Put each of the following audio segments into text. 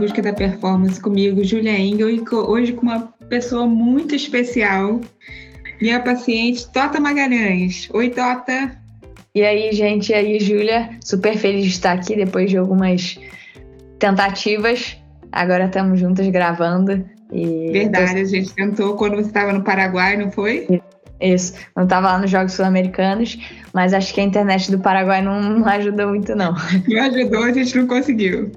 Busca da Performance comigo, Julia Engel, e hoje com uma pessoa muito especial, minha paciente Tota Magalhães. Oi, Tota. E aí, gente, e aí, Júlia, super feliz de estar aqui depois de algumas tentativas. Agora estamos juntas gravando. E Verdade, tô... a gente tentou quando você estava no Paraguai, não foi? Isso, não estava lá nos Jogos Sul-Americanos, mas acho que a internet do Paraguai não, não ajudou muito, não. Não ajudou, a gente não conseguiu.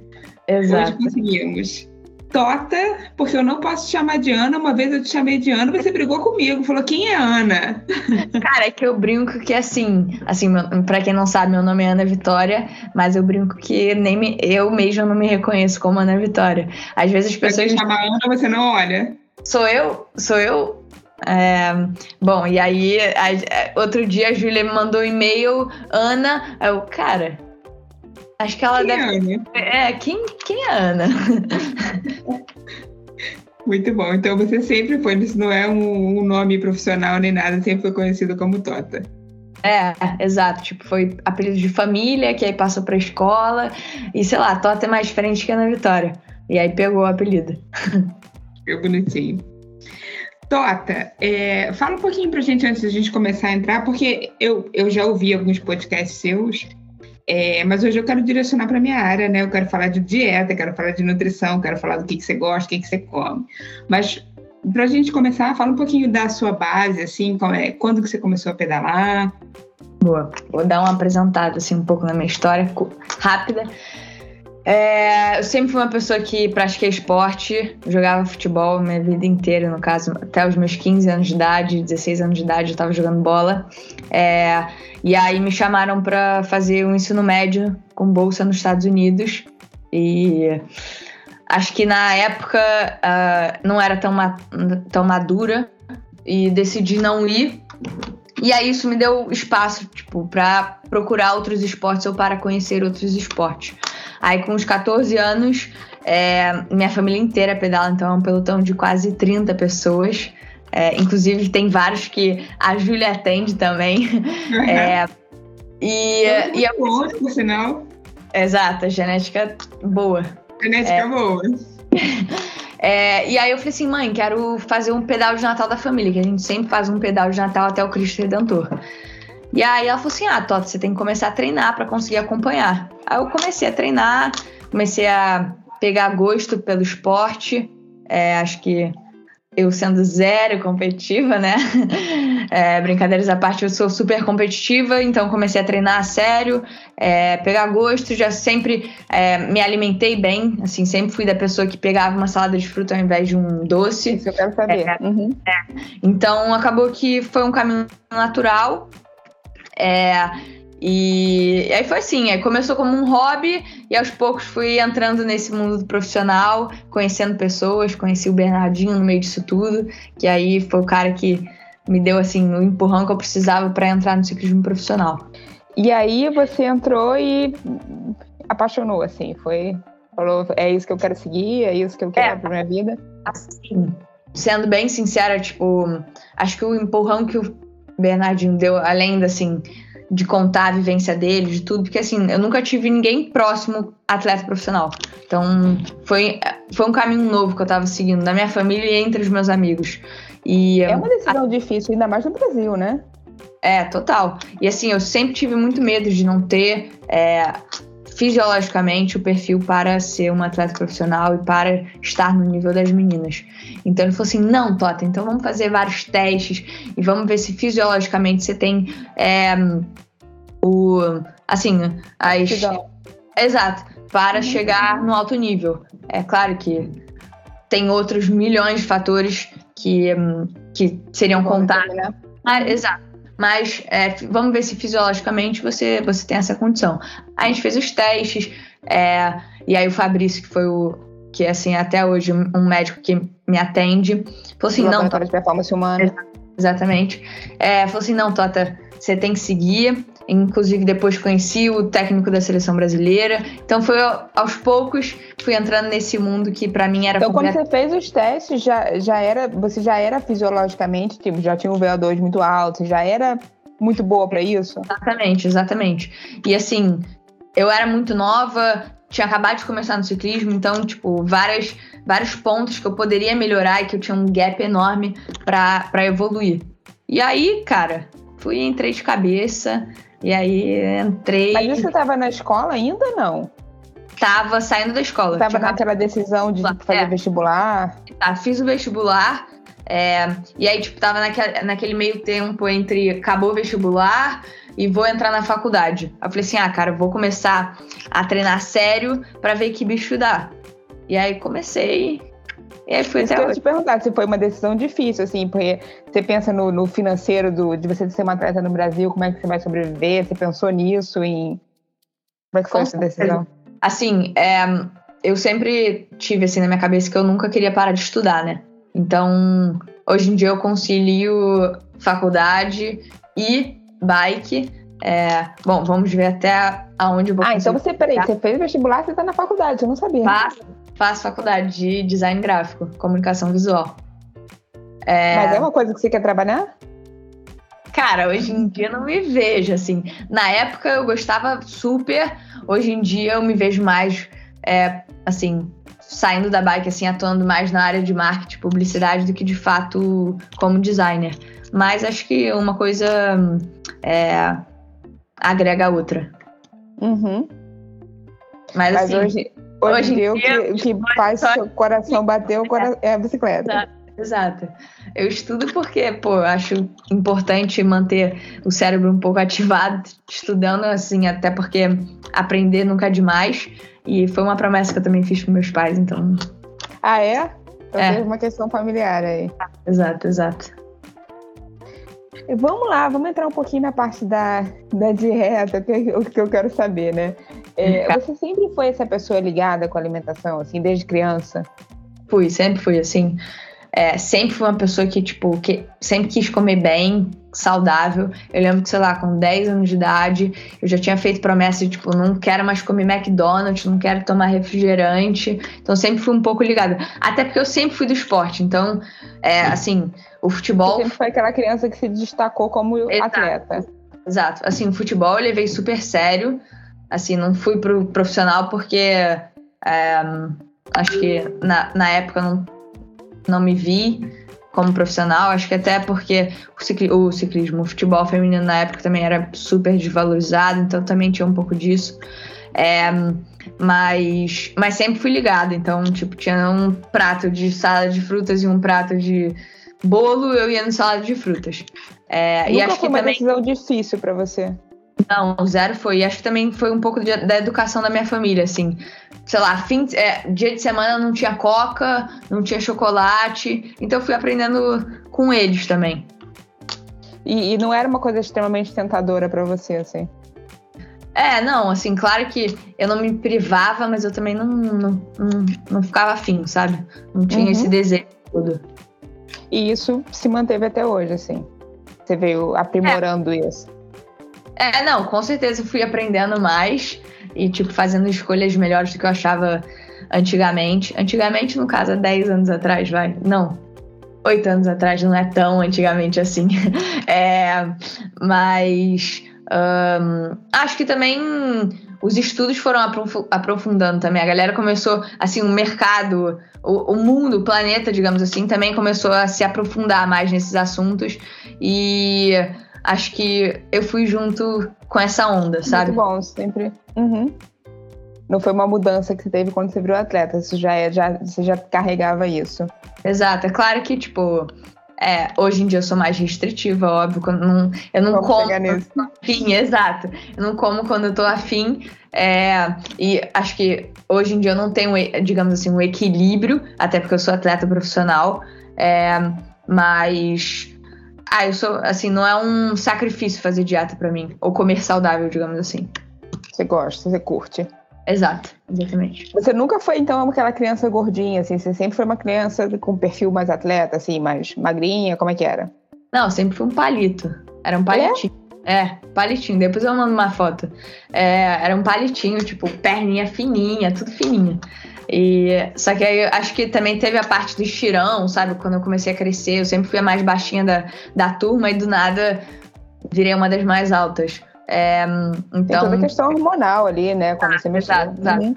Exato. Hoje conseguimos. Tota, porque eu não posso te chamar de Ana. Uma vez eu te chamei de Ana, você brigou comigo, falou quem é Ana? Cara, é que eu brinco que assim, assim, para quem não sabe, meu nome é Ana Vitória, mas eu brinco que nem me, eu mesma não me reconheço como Ana Vitória. Às vezes as pessoas. Você chama Ana, você não olha. Sou eu? Sou eu? É, bom, e aí, a, outro dia a Júlia me mandou um e-mail, Ana, eu, cara, acho que ela quem deve. É, Ana? é, quem, quem é a Ana? Muito bom. Então você sempre foi, isso não é um, um, nome profissional nem nada, sempre foi conhecido como Tota. É, exato. Tipo, foi apelido de família, que aí passou pra escola. E sei lá, Tota é mais diferente que a Ana Vitória. E aí pegou o apelido. Ficou bonitinho. Tota, é, fala um pouquinho pra gente antes da gente começar a entrar, porque eu, eu já ouvi alguns podcasts seus, é, mas hoje eu quero direcionar para minha área, né? Eu quero falar de dieta, quero falar de nutrição, quero falar do que, que você gosta, o que, que você come. Mas para a gente começar, fala um pouquinho da sua base, assim, é, quando que você começou a pedalar? Boa, vou dar uma apresentada assim um pouco na minha história rápida. É, eu sempre fui uma pessoa que pratiquei esporte, jogava futebol minha vida inteira, no caso, até os meus 15 anos de idade, 16 anos de idade, eu estava jogando bola. É, e aí me chamaram para fazer um ensino médio com bolsa nos Estados Unidos. E acho que na época uh, não era tão, ma tão madura e decidi não ir. E aí isso me deu espaço, tipo, para procurar outros esportes ou para conhecer outros esportes. Aí com os 14 anos, é, minha família inteira pedala, então é um pelotão de quase 30 pessoas. É, inclusive tem vários que a Júlia atende também. Uhum. É, e, e é bom, por sinal. Exato, genética boa. Genética é, boa. É, e aí eu falei assim, mãe, quero fazer um pedal de Natal da família, que a gente sempre faz um pedal de Natal até o Cristo Redentor. E aí ela falou assim: ah, Tota, você tem que começar a treinar para conseguir acompanhar. Aí eu comecei a treinar, comecei a pegar gosto pelo esporte. É, acho que eu sendo zero competitiva, né? É, brincadeiras à parte, eu sou super competitiva, então comecei a treinar a sério, é, pegar gosto, já sempre é, me alimentei bem, assim, sempre fui da pessoa que pegava uma salada de fruta ao invés de um doce. Isso eu quero saber. É, uhum. É. Então acabou que foi um caminho natural. É, e, e aí foi assim, aí começou como um hobby e aos poucos fui entrando nesse mundo profissional, conhecendo pessoas, conheci o Bernardinho no meio disso tudo, que aí foi o cara que me deu assim o empurrão que eu precisava para entrar no ciclismo profissional. E aí você entrou e apaixonou, assim, foi falou é isso que eu quero seguir, é isso que eu quero é, para minha vida. Assim, sendo bem sincera, tipo, acho que o empurrão que o Bernardinho deu, além assim de contar a vivência dele, de tudo, porque assim, eu nunca tive ninguém próximo atleta profissional. Então, foi, foi um caminho novo que eu tava seguindo, da minha família e entre os meus amigos. E, é uma decisão a... difícil, ainda mais no Brasil, né? É, total. E assim, eu sempre tive muito medo de não ter é, fisiologicamente o perfil para ser uma atleta profissional e para estar no nível das meninas. Então ele falou assim: não, Tota, então vamos fazer vários testes e vamos ver se fisiologicamente você tem é, o. Assim, as. Exato, para uhum. chegar no alto nível. É claro que tem outros milhões de fatores que, que seriam contados. Né? Ah, exato. Mas é, vamos ver se fisiologicamente você, você tem essa condição. Aí a gente fez os testes, é, e aí o Fabrício, que foi o. que assim, até hoje, um médico que me atende, falou assim: não. De performance humana. Exatamente. É, falou assim: não, Tota, você tem que seguir. Inclusive, depois conheci o técnico da seleção brasileira. Então, foi aos poucos fui entrando nesse mundo que para mim era. Então, quando você fez os testes, já, já era, você já era fisiologicamente, tipo, já tinha um VO2 muito alto, já era muito boa para isso? Exatamente, exatamente. E assim, eu era muito nova, tinha acabado de começar no ciclismo, então, tipo, várias, vários pontos que eu poderia melhorar e que eu tinha um gap enorme para evoluir. E aí, cara, fui entrei de cabeça, e aí entrei. Mas você estava na escola ainda não? Tava saindo da escola. Tava naquela decisão de fazer é. vestibular? Tá, fiz o vestibular. É, e aí, tipo, tava naquele, naquele meio tempo entre acabou o vestibular e vou entrar na faculdade. Eu falei assim: ah, cara, vou começar a treinar sério para ver que bicho dá. E aí comecei. E aí fui Isso até eu te perguntar se foi uma decisão difícil, assim, porque você pensa no, no, financeiro do, de você ser uma atleta no Brasil, como é que você vai sobreviver? Você pensou nisso? Em... Como é que foi Com essa decisão? Assim, é, eu sempre tive assim na minha cabeça que eu nunca queria parar de estudar, né? Então, hoje em dia eu concilio faculdade e bike. É, bom, vamos ver até aonde eu vou Ah, então você, peraí, você fez vestibular, você tá na faculdade, eu não sabia. Faço, faço faculdade de design gráfico, comunicação visual. É... Mas é uma coisa que você quer trabalhar? Cara, hoje em dia não me vejo, assim. Na época eu gostava super, hoje em dia eu me vejo mais, é, assim, saindo da bike, assim, atuando mais na área de marketing, publicidade, do que de fato como designer. Mas acho que uma coisa é, agrega a outra. Uhum. Mas, Mas assim, hoje, hoje, hoje em dia, o que, que faz seu coração bater é a bicicleta. Exato. Exato. Eu estudo porque, pô, acho importante manter o cérebro um pouco ativado, estudando, assim, até porque aprender nunca é demais. E foi uma promessa que eu também fiz para meus pais, então. Ah, é? Então é. uma questão familiar aí. Exato, exato. Vamos lá, vamos entrar um pouquinho na parte da, da dieta, que é o que eu quero saber, né? É, você sempre foi essa pessoa ligada com a alimentação, assim, desde criança? Fui, sempre fui, assim. É, sempre fui uma pessoa que, tipo, que sempre quis comer bem, saudável. Eu lembro que, sei lá, com 10 anos de idade, eu já tinha feito promessa de, tipo, não quero mais comer McDonald's, não quero tomar refrigerante. Então, sempre fui um pouco ligada. Até porque eu sempre fui do esporte. Então, é, assim, o futebol. Você sempre foi aquela criança que se destacou como Exato. atleta. Exato. Assim, o futebol eu levei super sério. Assim, não fui pro profissional porque. É, acho que na, na época não não me vi como profissional, acho que até porque o, cicli o ciclismo, o futebol feminino na época também era super desvalorizado, então também tinha um pouco disso. É, mas, mas sempre fui ligada, então, tipo, tinha um prato de salada de frutas e um prato de bolo, eu ia no salada de frutas. É, Nunca e acho foi que uma também... decisão difícil para você? Não, zero foi. E acho que também foi um pouco de, da educação da minha família, assim. Sei lá, fim, é, dia de semana não tinha coca, não tinha chocolate. Então eu fui aprendendo com eles também. E, e não era uma coisa extremamente tentadora para você, assim? É, não, assim, claro que eu não me privava, mas eu também não, não, não, não ficava afim, sabe? Não tinha uhum. esse desejo todo. E isso se manteve até hoje, assim. Você veio aprimorando é. isso. É, não, com certeza fui aprendendo mais e, tipo, fazendo escolhas melhores do que eu achava antigamente. Antigamente, no caso, há 10 anos atrás, vai. Não, 8 anos atrás, não é tão antigamente assim. é, mas um, acho que também os estudos foram aprofundando também. A galera começou, assim, o mercado, o, o mundo, o planeta, digamos assim, também começou a se aprofundar mais nesses assuntos. E acho que eu fui junto com essa onda, sabe? Muito bom, sempre. Uhum. Não foi uma mudança que você teve quando você virou atleta, isso já é, já, você já carregava isso. Exato, é claro que, tipo, é, hoje em dia eu sou mais restritiva, óbvio, quando não, eu não Vamos como afim, exato. Eu não como quando eu tô afim. É, e acho que hoje em dia eu não tenho, digamos assim, um equilíbrio, até porque eu sou atleta profissional. É, mas ah, eu sou, assim, não é um sacrifício fazer dieta para mim. Ou comer saudável, digamos assim. Você gosta, você curte. Exato, exatamente. Você nunca foi, então, aquela criança gordinha, assim? Você sempre foi uma criança com perfil mais atleta, assim, mais magrinha? Como é que era? Não, sempre foi um palito. Era um palitinho. É, é palitinho. Depois eu mando uma foto. É, era um palitinho, tipo, perninha fininha, tudo fininha. E, só que aí acho que também teve a parte do estirão, sabe? Quando eu comecei a crescer, eu sempre fui a mais baixinha da, da turma e do nada virei uma das mais altas. É, então... Tem toda a questão hormonal ali, né? Quando ah, você mexeu. Exato, exato. Uhum.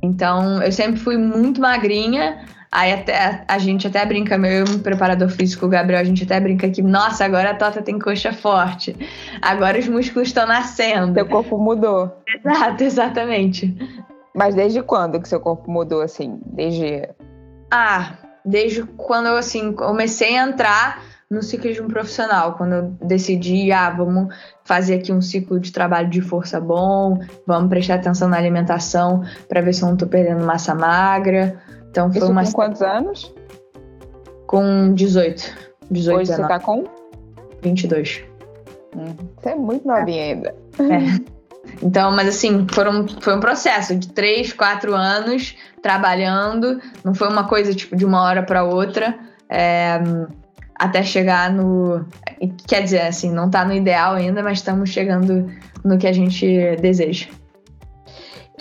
Então, eu sempre fui muito magrinha. Aí até, a gente até brinca, meu preparador físico, o Gabriel, a gente até brinca que, nossa, agora a Tota tem coxa forte. Agora os músculos estão nascendo. Seu corpo mudou. Exato, exatamente. Mas desde quando que seu corpo mudou, assim? Desde. Ah, desde quando eu, assim, comecei a entrar no ciclismo profissional, quando eu decidi, ah, vamos fazer aqui um ciclo de trabalho de força bom, vamos prestar atenção na alimentação para ver se eu não tô perdendo massa magra. Então foi Isso uma com quantos anos? com 18. 18 Hoje você 19, tá com? 22. Hum, Você é muito novinha ainda. É. Então, mas assim, foram, foi um processo de três, quatro anos trabalhando. Não foi uma coisa tipo de uma hora para outra. é, até chegar no. Quer dizer, assim, não tá no ideal ainda, mas estamos chegando no que a gente deseja.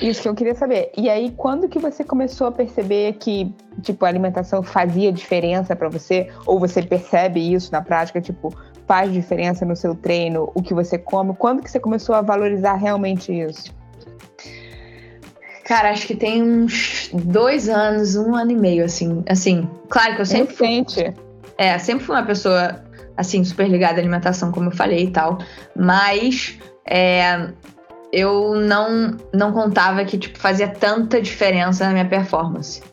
Isso que eu queria saber. E aí, quando que você começou a perceber que, tipo, a alimentação fazia diferença pra você? Ou você percebe isso na prática, tipo, faz diferença no seu treino, o que você come? Quando que você começou a valorizar realmente isso? Cara, acho que tem uns dois anos, um ano e meio, assim. Assim, claro que eu sempre fui, Recente. é, sempre fui uma pessoa, assim, super ligada à alimentação, como eu falei e tal. Mas é, eu não, não contava que, tipo, fazia tanta diferença na minha performance.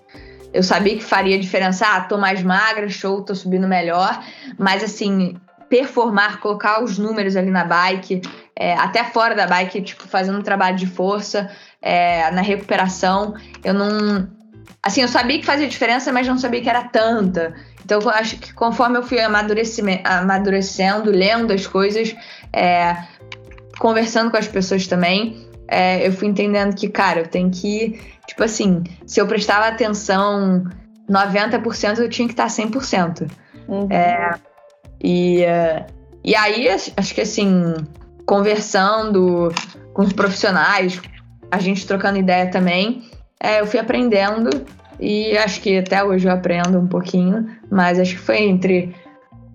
Eu sabia que faria diferença. Ah, tô mais magra, show, tô subindo melhor. Mas, assim, performar, colocar os números ali na bike, é, até fora da bike, tipo, fazendo um trabalho de força, é, na recuperação, eu não. Assim, eu sabia que fazia diferença, mas não sabia que era tanta. Então, eu acho que conforme eu fui amadurecendo, lendo as coisas, é, conversando com as pessoas também, é, eu fui entendendo que, cara, eu tenho que. Tipo assim, se eu prestava atenção 90%, eu tinha que estar 100%. Uhum. É, e, eh, e aí, acho que assim, conversando com os profissionais, a gente trocando ideia também, é, eu fui aprendendo e acho que até hoje eu aprendo um pouquinho, mas acho que foi entre,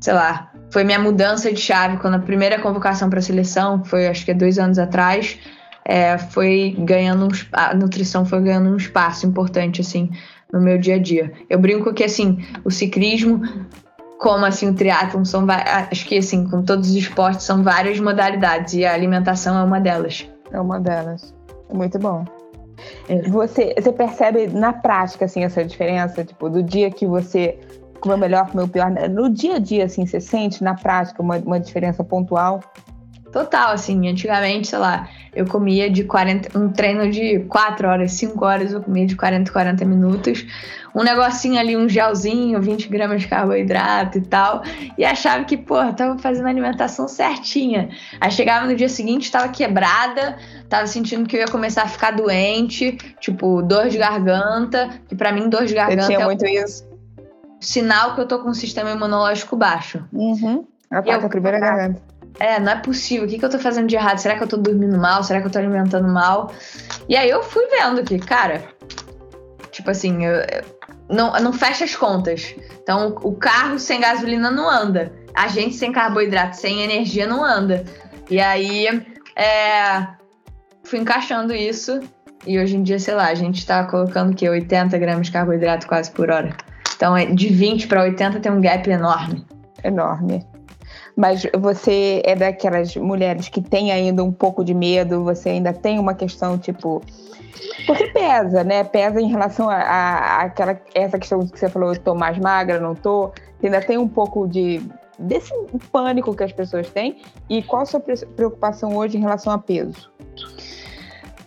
sei lá, foi minha mudança de chave quando a primeira convocação para a seleção, foi acho que há dois anos atrás, é, foi ganhando um, a nutrição foi ganhando um espaço importante assim no meu dia a dia. Eu brinco que assim o ciclismo como assim o triatlon são acho que assim com todos os esportes são várias modalidades e a alimentação é uma delas. É uma delas. Muito bom. É. Você, você percebe na prática, assim, essa diferença? Tipo, do dia que você comeu melhor, comeu pior. No dia a dia, assim, você sente na prática uma, uma diferença pontual? Total, assim, antigamente, sei lá, eu comia de 40, um treino de 4 horas, 5 horas, eu comia de 40, 40 minutos, um negocinho ali, um gelzinho, 20 gramas de carboidrato e tal, e achava que, pô, eu tava fazendo a alimentação certinha. Aí chegava no dia seguinte, tava quebrada, tava sentindo que eu ia começar a ficar doente, tipo, dor de garganta, que pra mim dor de garganta tinha é um muito isso? sinal que eu tô com um sistema imunológico baixo. Uhum. Ataca Eu- a primeira garganta. É, não é possível. O que, que eu tô fazendo de errado? Será que eu tô dormindo mal? Será que eu tô alimentando mal? E aí eu fui vendo que, cara, tipo assim, eu, não, não fecha as contas. Então, o carro sem gasolina não anda. A gente sem carboidrato, sem energia não anda. E aí, é, fui encaixando isso. E hoje em dia, sei lá, a gente tá colocando o quê? 80 gramas de carboidrato quase por hora. Então, é- de 20 para 80 tem um gap enorme. Enorme. Mas você é daquelas mulheres que tem ainda um pouco de medo, você ainda tem uma questão, tipo. Porque pesa, né? Pesa em relação a, a- àquela, essa questão que você falou, tô mais magra, não tô. Você ainda tem um pouco de desse pânico que as pessoas têm. E qual a sua pre- preocupação hoje em relação a peso?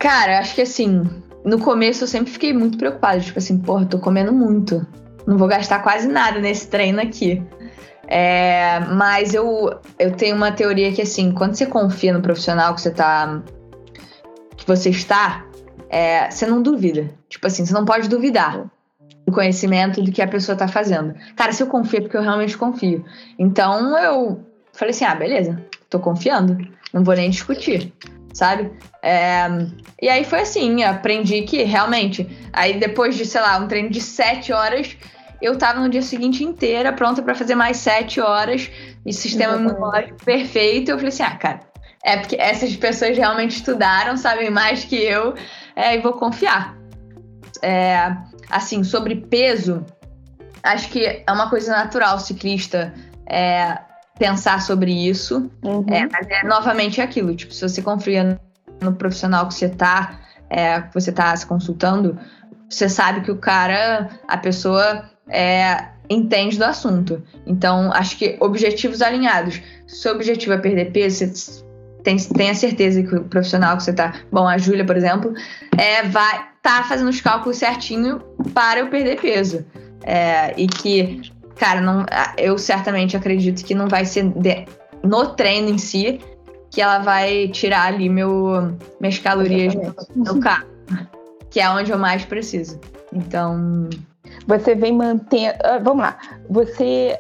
Cara, acho que assim, no começo eu sempre fiquei muito preocupada. Tipo assim, porra, tô comendo muito. Não vou gastar quase nada nesse treino aqui. É, mas eu, eu tenho uma teoria que assim, quando você confia no profissional que você tá. que você está, é, você não duvida. Tipo assim, você não pode duvidar do conhecimento do que a pessoa tá fazendo. Cara, se eu confio é porque eu realmente confio. Então eu falei assim: ah, beleza, tô confiando. Não vou nem discutir, sabe? É, e aí foi assim, aprendi que realmente, aí depois de, sei lá, um treino de sete horas, eu tava no dia seguinte inteira pronta pra fazer mais sete horas, e sistema Exatamente. imunológico perfeito. Eu falei assim, ah, cara, é porque essas pessoas realmente estudaram, sabem mais que eu, é, e vou confiar. é, assim, sobre peso, acho que é uma coisa natural ciclista é, pensar sobre isso. Uhum. É, mas é novamente aquilo, tipo, se você confia no profissional que você tá, é, que você tá se consultando, você sabe que o cara, a pessoa é, entende do assunto. Então, acho que objetivos alinhados. Se o seu objetivo é perder peso, você tem, tenha certeza que o profissional que você tá. Bom, a Júlia, por exemplo, é, vai tá fazendo os cálculos certinho para eu perder peso. É, e que, cara, não, eu certamente acredito que não vai ser de, no treino em si que ela vai tirar ali meu, minhas calorias no carro, que é onde eu mais preciso. Então. Você vem mantendo. Uh, vamos lá. Você.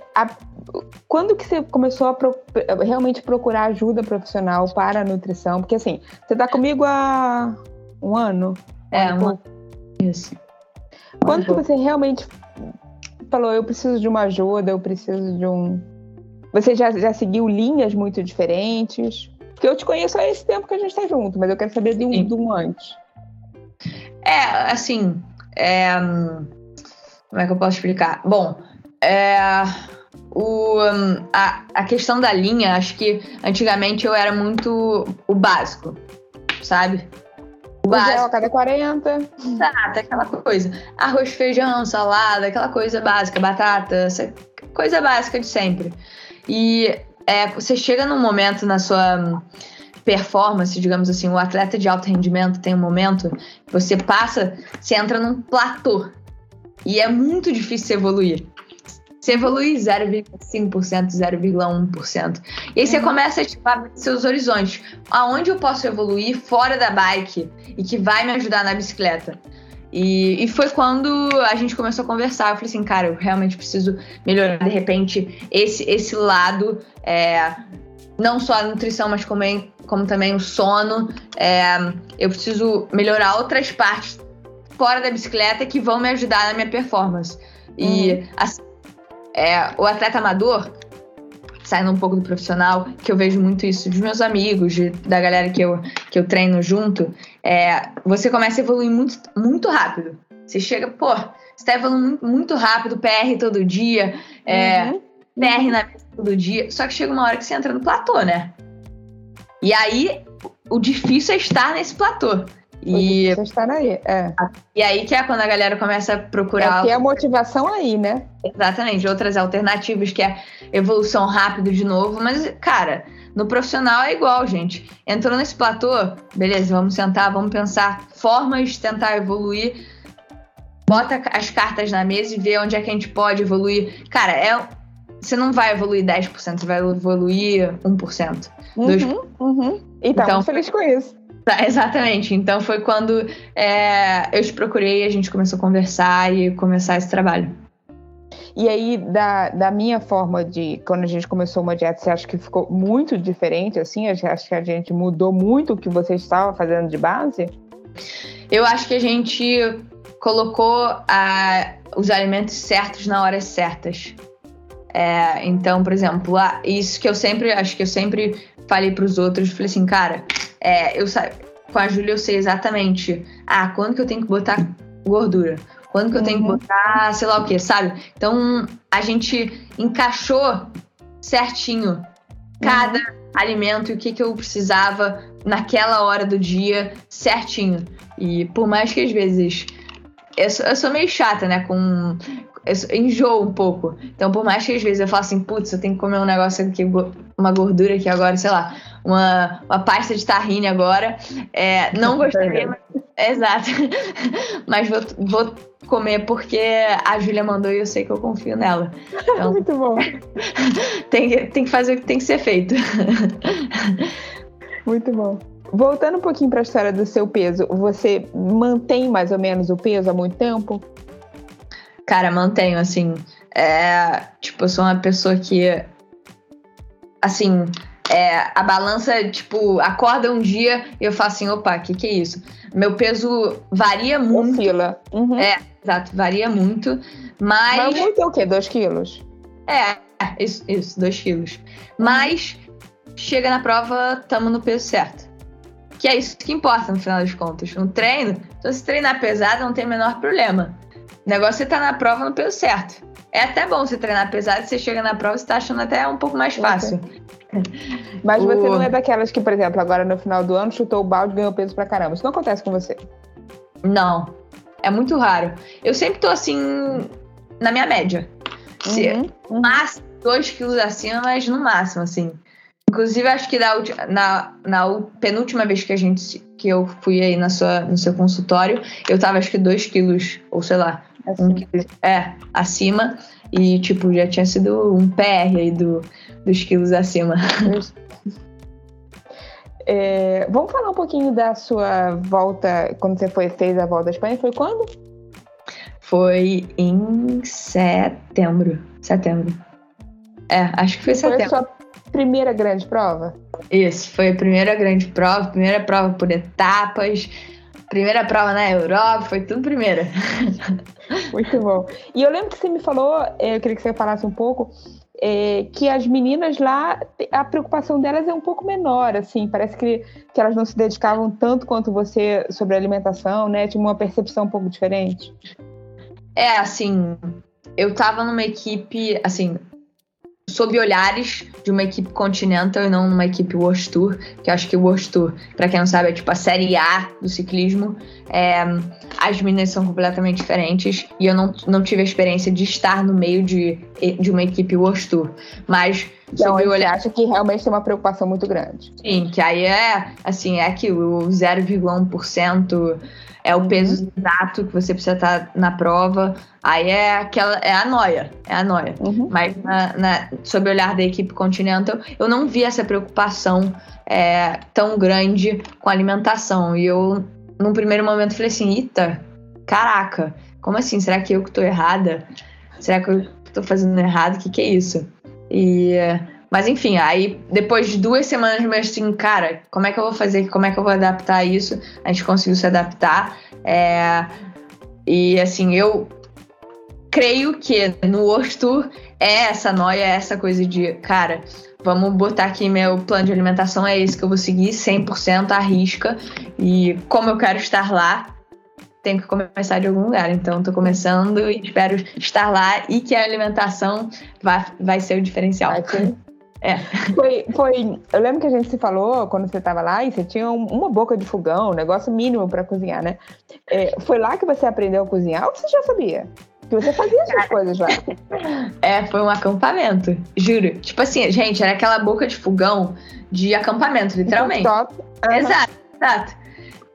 Quando que você começou a pro, realmente procurar ajuda profissional para a nutrição? Porque assim, você está comigo há um ano? É, um ano. Isso. Quando que você realmente falou, eu preciso de uma ajuda, eu preciso de um. Você já, já seguiu linhas muito diferentes? Porque eu te conheço há esse tempo que a gente está junto, mas eu quero saber de um, de um antes. É, assim. É, como é que eu posso explicar? Bom, é, o, a, a questão da linha, acho que antigamente eu era muito o básico, sabe? O básico. a cada 40. Exato, aquela coisa. Arroz, feijão, salada, aquela coisa básica, batata, coisa básica de sempre. E é, você chega num momento na sua performance, digamos assim, o atleta de alto rendimento tem um momento que você passa, você entra num platô. E é muito difícil evoluir. Você evolui 0,5%, 0,1%. E aí você uhum. começa a abrir seus horizontes. Aonde eu posso evoluir fora da bike e que vai me ajudar na bicicleta? E, e foi quando a gente começou a conversar. Eu falei assim, cara, eu realmente preciso melhorar de repente esse, esse lado, é, não só a nutrição, mas como, como também o sono. É, eu preciso melhorar outras partes fora da bicicleta que vão me ajudar na minha performance. E uhum. assim, é, o atleta amador, saindo um pouco do profissional, que eu vejo muito isso dos meus amigos, de, da galera que eu, que eu treino junto, é, você começa a evoluir muito, muito rápido. Você chega, pô, você tá evoluindo muito rápido, PR todo dia, é, uhum. PR na mesa todo dia, só que chega uma hora que você entra no platô, né? E aí, o difícil é estar nesse platô. E estar aí, é. E aí que é quando a galera começa a procurar. É que é a motivação aí, né? Exatamente, outras alternativas, que é evolução rápido de novo. Mas, cara, no profissional é igual, gente. Entrou nesse platô, beleza, vamos sentar, vamos pensar formas de tentar evoluir. Bota as cartas na mesa e vê onde é que a gente pode evoluir. Cara, é, você não vai evoluir 10%, você vai evoluir 1%. Uhum, 2%. Uhum. E tá então, muito feliz com isso. Tá, exatamente. Então foi quando é, eu te procurei, a gente começou a conversar e começar esse trabalho. E aí, da, da minha forma de. Quando a gente começou uma dieta, você acha que ficou muito diferente, assim? Acho que a gente mudou muito o que você estava fazendo de base? Eu acho que a gente colocou a, os alimentos certos na horas certas. É, então, por exemplo, isso que eu sempre. Acho que eu sempre falei para os outros, falei assim, cara, é, eu com a Júlia eu sei exatamente, ah, quando que eu tenho que botar gordura, quando que eu uhum. tenho que uhum. botar, sei lá o que, sabe? Então a gente encaixou certinho cada uhum. alimento e o que, que eu precisava naquela hora do dia certinho. E por mais que às vezes eu sou, eu sou meio chata, né? Com, eu enjoo um pouco. Então, por mais que às vezes eu falo assim, putz, eu tenho que comer um negócio aqui, uma gordura aqui agora, sei lá, uma, uma pasta de tahine agora. É, não gostaria, mas, exato. mas vou, vou comer porque a Júlia mandou e eu sei que eu confio nela. Então, Muito bom. tem, tem que fazer o que tem que ser feito. Muito bom. Voltando um pouquinho para a história do seu peso, você mantém mais ou menos o peso há muito tempo? Cara, mantenho, assim. É, tipo, eu sou uma pessoa que. Assim, é, a balança, tipo, acorda um dia e eu falo assim, opa, o que, que é isso? Meu peso varia muito. Oscila. Uhum. É, exato, varia muito. Mas. Mas muito é o quê? 2 quilos? É, isso, isso, 2 quilos. Mas chega na prova, tamo no peso certo. que é isso que importa no final das contas. No treino, se você treinar pesado, não tem o menor problema. O negócio é estar tá na prova no peso certo. É até bom você treinar pesado, você chega na prova e está achando até um pouco mais fácil. Mas o... você não é daquelas que, por exemplo, agora no final do ano chutou o balde e ganhou peso pra caramba. Isso não acontece com você? Não. É muito raro. Eu sempre tô assim, na minha média. Se, uhum, uhum. Máximo, 2 quilos acima, mas no máximo, assim. Inclusive, acho que na, na, na, penúltima vez que a gente que eu fui aí na sua, no seu consultório, eu tava acho que 2 quilos, ou sei lá, um quilo, é, acima. E, tipo, já tinha sido um PR aí do, dos quilos acima. É, vamos falar um pouquinho da sua volta, quando você foi, fez a volta à Espanha, foi quando? Foi em setembro. Setembro. É, acho que foi, setembro. Foi primeira grande prova? Isso, foi a primeira grande prova, primeira prova por etapas, primeira prova na Europa, foi tudo primeira. Muito bom. E eu lembro que você me falou, é, eu queria que você falasse um pouco, é, que as meninas lá, a preocupação delas é um pouco menor, assim, parece que, que elas não se dedicavam tanto quanto você sobre a alimentação, né? Tinha uma percepção um pouco diferente. É, assim, eu tava numa equipe, assim, sob olhares de uma equipe Continental e não numa equipe World Tour, que eu acho que o World Tour, para quem não sabe, é tipo a série A do ciclismo. É, as meninas são completamente diferentes e eu não, não tive a experiência de estar no meio de, de uma equipe World Tour. Mas então, você olhar... acha que realmente tem uma preocupação muito grande. Sim, que aí é assim, é aquilo, 0,1% é o peso uhum. exato que você precisa estar na prova. Aí é aquela, é a noia, é a noia. Uhum. Mas na, na, sob o olhar da equipe Continental, eu não vi essa preocupação é, tão grande com a alimentação. E eu, num primeiro momento, falei assim, Ita, caraca, como assim? Será que eu que tô errada? Será que eu tô fazendo errado? O que que é isso? E... Mas enfim, aí depois de duas semanas meio assim, cara, como é que eu vou fazer? Como é que eu vou adaptar isso? A gente conseguiu se adaptar. É, e assim, eu creio que no World Tour é essa noia, é essa coisa de, cara, vamos botar aqui meu plano de alimentação, é esse que eu vou seguir 100% à risca. E como eu quero estar lá, tenho que começar de algum lugar. Então, estou começando e espero estar lá e que a alimentação vai, vai ser o diferencial. Vai é. Foi, foi. Eu lembro que a gente se falou quando você estava lá e você tinha uma boca de fogão, um negócio mínimo para cozinhar, né? É, foi lá que você aprendeu a cozinhar ou você já sabia? Que você fazia essas coisas já. É, foi um acampamento, juro. Tipo assim, gente, era aquela boca de fogão de acampamento, literalmente. Top. Uhum. Exato, exato.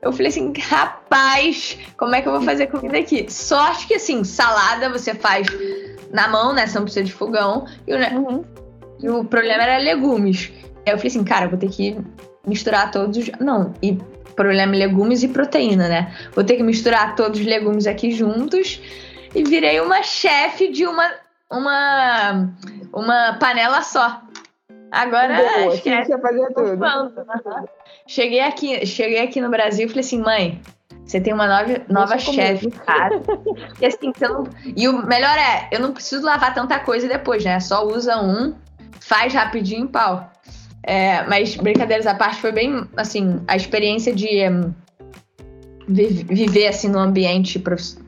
Eu falei assim, rapaz, como é que eu vou fazer comida aqui? Sorte que assim, salada você faz na mão, né? Você não precisa de fogão. E o, uhum. E o problema era legumes. Aí eu falei assim, cara, vou ter que misturar todos os. Não, e problema é legumes e proteína, né? Vou ter que misturar todos os legumes aqui juntos e virei uma chefe de uma uma uma panela só. Agora Boa, esquece. Você fazia tudo. Cheguei aqui, cheguei aqui no Brasil e falei assim, mãe, você tem uma nova, nova chefe, cara. e assim, não... E o melhor é, eu não preciso lavar tanta coisa depois, né? Só usa um faz rapidinho, pau. É, mas brincadeiras à parte, foi bem, assim, a experiência de um, viver, assim, num ambiente,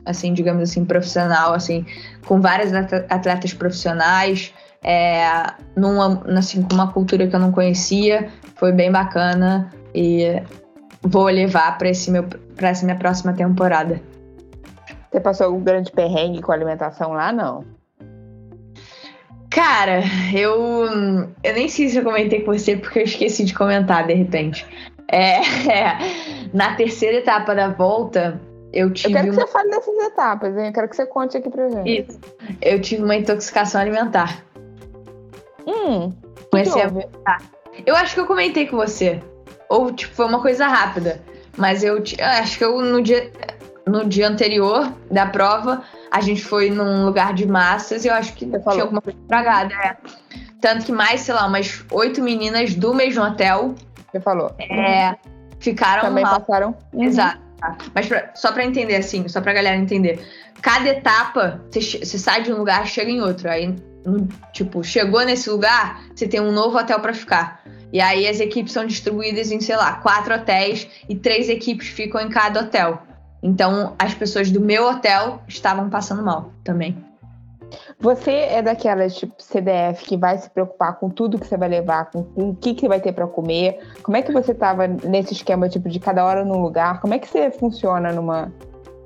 assim, digamos assim, profissional, assim, com várias atletas profissionais, é, numa, assim, com uma cultura que eu não conhecia, foi bem bacana e vou levar para esse meu para essa minha próxima temporada. Você passou algum grande perrengue com a alimentação lá, não? Cara, eu, eu nem sei se eu comentei com você porque eu esqueci de comentar de repente. É, é, na terceira etapa da volta, eu tive. Eu quero que uma... você fale dessas etapas, hein? Eu quero que você conte aqui pra gente. Isso. Eu tive uma intoxicação alimentar. Hum. Comecei a. Eu acho que eu comentei com você. Ou, tipo, foi uma coisa rápida. Mas eu, eu acho que eu no dia, no dia anterior da prova a gente foi num lugar de massas e eu acho que tinha alguma coisa estragada. É. Tanto que mais, sei lá, umas oito meninas do mesmo hotel. Você falou. É, ficaram Também mal. passaram. Uhum. Exato. Mas pra, só pra entender, assim, só pra galera entender. Cada etapa, você, você sai de um lugar chega em outro. Aí, tipo, chegou nesse lugar, você tem um novo hotel para ficar. E aí as equipes são distribuídas em, sei lá, quatro hotéis e três equipes ficam em cada hotel. Então as pessoas do meu hotel estavam passando mal também. Você é daquelas tipo CDF que vai se preocupar com tudo que você vai levar, com, com o que, que vai ter para comer? Como é que você estava nesse esquema tipo de cada hora num lugar? Como é que você funciona numa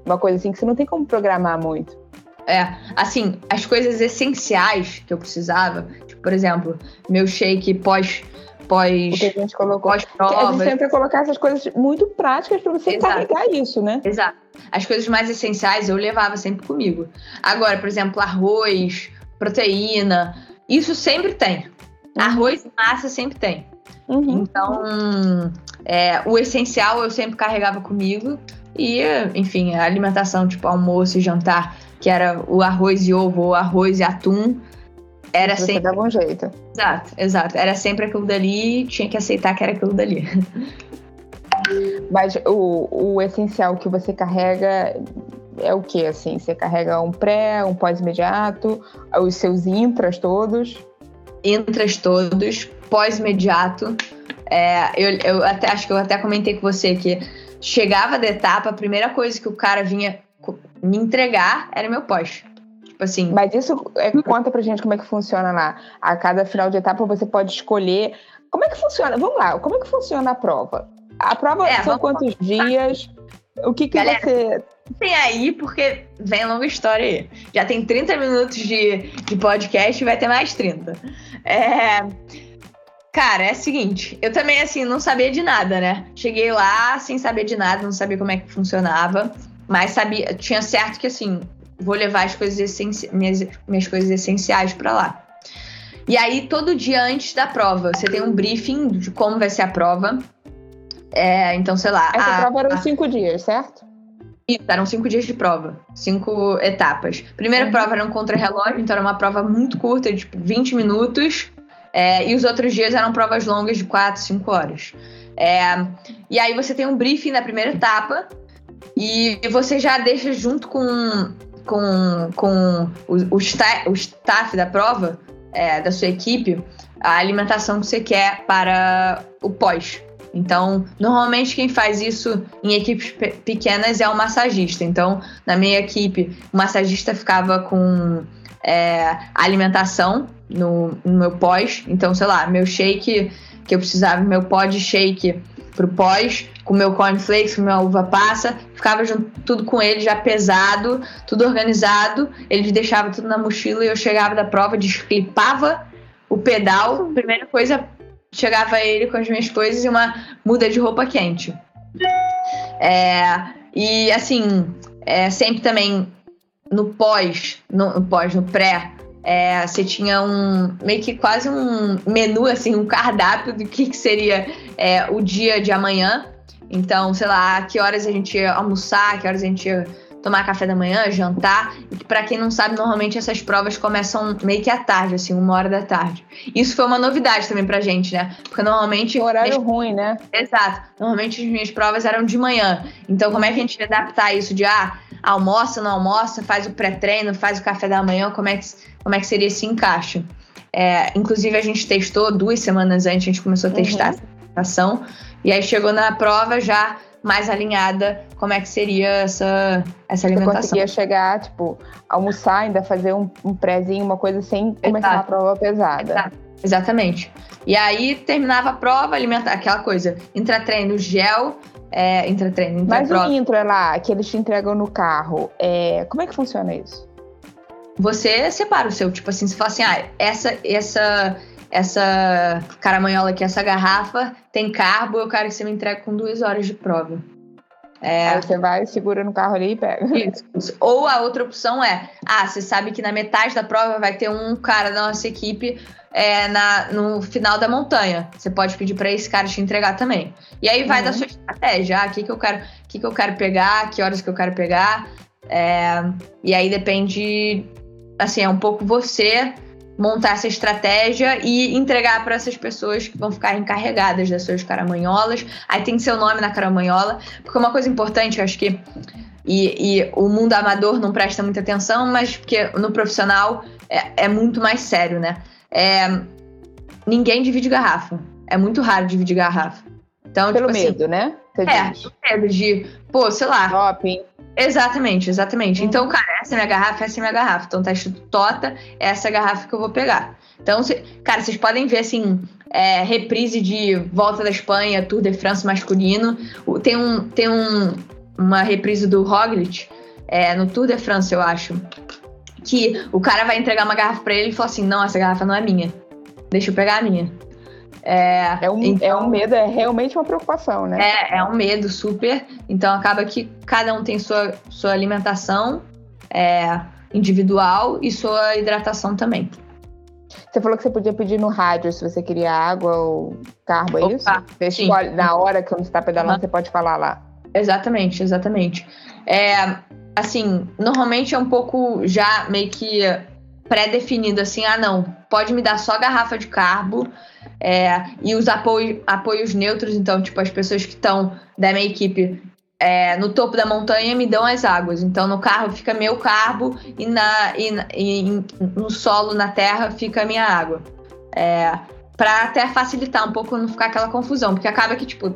uma coisa assim que você não tem como programar muito? É, assim, as coisas essenciais que eu precisava, tipo, por exemplo, meu shake pós pós o que a gente colocou. A gente tenta colocar essas coisas muito práticas para você Exato. carregar isso, né? Exato. As coisas mais essenciais eu levava sempre comigo. Agora, por exemplo, arroz, proteína, isso sempre tem. Uhum. Arroz e massa sempre tem. Uhum. Então, é, o essencial eu sempre carregava comigo. E, enfim, a alimentação, tipo almoço e jantar, que era o arroz e ovo ou arroz e atum, era Você sempre. dava um jeito. Exato, exato. Era sempre aquilo dali, tinha que aceitar que era aquilo dali. Mas o, o essencial que você carrega é o que, assim? Você carrega um pré, um pós-imediato, os seus intras todos? Intras todos, pós-imediato. É, eu, eu até acho que eu até comentei com você que chegava da etapa, a primeira coisa que o cara vinha me entregar era meu pós. Tipo assim. Mas isso é, conta pra gente como é que funciona lá. A cada final de etapa você pode escolher. Como é que funciona? Vamos lá, como é que funciona a prova? A prova é, são quantos dias? O que, que Galera, você. Tem aí, porque vem longa história aí. Já tem 30 minutos de, de podcast e vai ter mais 30. É. Cara, é o seguinte, eu também, assim, não sabia de nada, né? Cheguei lá sem saber de nada, não sabia como é que funcionava, mas sabia, tinha certo que, assim, vou levar as coisas essenci... minhas, minhas coisas essenciais para lá. E aí, todo dia antes da prova, você tem um briefing de como vai ser a prova. É, então, sei lá. Essa a, prova eram a... cinco dias, certo? Isso, eram cinco dias de prova, cinco etapas. Primeira uhum. prova era um contra-relógio, então era uma prova muito curta, de tipo, 20 minutos. É, e os outros dias eram provas longas de 4, 5 horas. É, e aí você tem um briefing na primeira etapa e você já deixa junto com com, com o, o, staff, da prova, é, da sua equipe, a alimentação que você quer para o pós. Então, normalmente quem faz isso em equipes pe pequenas é o massagista. Então, na minha equipe, o massagista ficava com é, alimentação no, no, meu pós. Então, sei lá, meu shake que eu precisava, meu pod shake pro pós, com meu cornflakes, com minha uva passa, ficava junto, tudo com ele já pesado, tudo organizado, ele deixava tudo na mochila e eu chegava da prova, desclipava o pedal, primeira coisa, chegava ele com as minhas coisas e uma muda de roupa quente. É, e assim, é, sempre também no pós, no, no pós, no pré, é, você tinha um meio que quase um menu, assim, um cardápio do que, que seria é, o dia de amanhã. Então, sei lá, que horas a gente ia almoçar, que horas a gente ia tomar café da manhã, jantar. E para quem não sabe, normalmente essas provas começam meio que à tarde, assim, uma hora da tarde. Isso foi uma novidade também pra gente, né? Porque normalmente. Um horário ruim, né? Exato. Normalmente as minhas provas eram de manhã. Então, como é que a gente ia adaptar isso de ah, almoça, não almoça, faz o pré-treino, faz o café da manhã, como é que, como é que seria esse encaixe? É, inclusive, a gente testou duas semanas antes, a gente começou a testar uhum. essa alimentação. E aí chegou na prova já mais alinhada como é que seria essa, essa alimentação. Você conseguia chegar, tipo, almoçar, ainda fazer um, um prézinho, uma coisa sem começar Exato. a prova pesada. Exato. Exatamente. E aí terminava a prova, alimentar aquela coisa, intratreino, gel, é, intratreino, Mas o intra lá, que eles te entregam no carro, é, como é que funciona isso? Você separa o seu, tipo assim, você fala assim, ah, essa, essa essa caramanhola aqui, essa garrafa tem carbo, eu quero que você me entregue com duas horas de prova. É... Aí você vai, segura no carro ali e pega. Isso. Ou a outra opção é: ah, você sabe que na metade da prova vai ter um cara da nossa equipe é, na, no final da montanha. Você pode pedir para esse cara te entregar também. E aí vai uhum. da sua estratégia. Ah, o que, que eu quero, que, que eu quero pegar, que horas que eu quero pegar. É, e aí depende, assim, é um pouco você montar essa estratégia e entregar para essas pessoas que vão ficar encarregadas das suas caramanholas. Aí tem seu nome na caramanhola, porque uma coisa importante, eu acho que e, e, o mundo amador não presta muita atenção, mas porque no profissional é, é muito mais sério, né? É, ninguém divide garrafa. é muito raro dividir garrafa. Então, Pelo tipo assim, medo, né? Você é, diz. medo de, pô, sei lá, Shopping. Exatamente, exatamente. Uhum. Então, cara, essa é minha garrafa, essa é minha garrafa. Então tá escrito Tota, essa é a garrafa que eu vou pegar. Então, cê- cara, vocês podem ver assim, é, reprise de Volta da Espanha, Tour de France masculino. Tem um, tem um, uma reprise do Roglic é, no Tour de France, eu acho. Que o cara vai entregar uma garrafa pra ele e fala assim: não, essa garrafa não é minha. Deixa eu pegar a minha. É, É um, então- é um medo, é realmente uma preocupação, né? é, é um medo super. Então acaba que cada um tem sua, sua alimentação é, individual e sua hidratação também. Você falou que você podia pedir no rádio se você queria água ou carbo, é Opa, isso? Você sim. escolhe, na hora que você está pedalando, Aham. você pode falar lá. Exatamente, exatamente. É, assim, normalmente é um pouco já meio que pré-definido assim, ah não, pode me dar só garrafa de carbo é, e os apoio, apoios neutros, então, tipo, as pessoas que estão da minha equipe é, no topo da montanha me dão as águas. Então no carro fica meu carbo e, na, e, e no solo, na terra, fica a minha água. É, para até facilitar um pouco, não ficar aquela confusão, porque acaba que, tipo,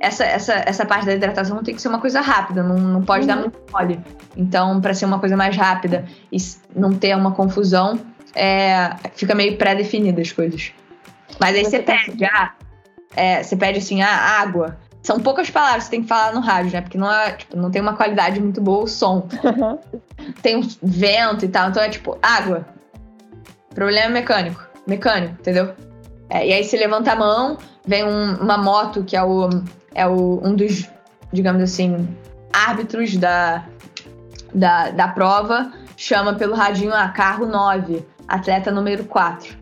essa, essa, essa parte da hidratação tem que ser uma coisa rápida, não, não pode dar Uhum. muito mole. Então, para ser uma coisa mais rápida e não ter uma confusão, é, fica meio pré-definida as coisas. Mas aí Você você tá- pede, ah, é, você pede assim, ah, água. São poucas palavras que você tem que falar no rádio, né? Porque não, é, tipo, não tem uma qualidade muito boa o som. tem um vento e tal, então é tipo, água. Problema mecânico. Mecânico, entendeu? É, e aí você levanta a mão, vem um- uma moto que é o, é o um dos, digamos assim, árbitros da, da, da prova, chama pelo radinho, ah, carro 9, atleta número 4.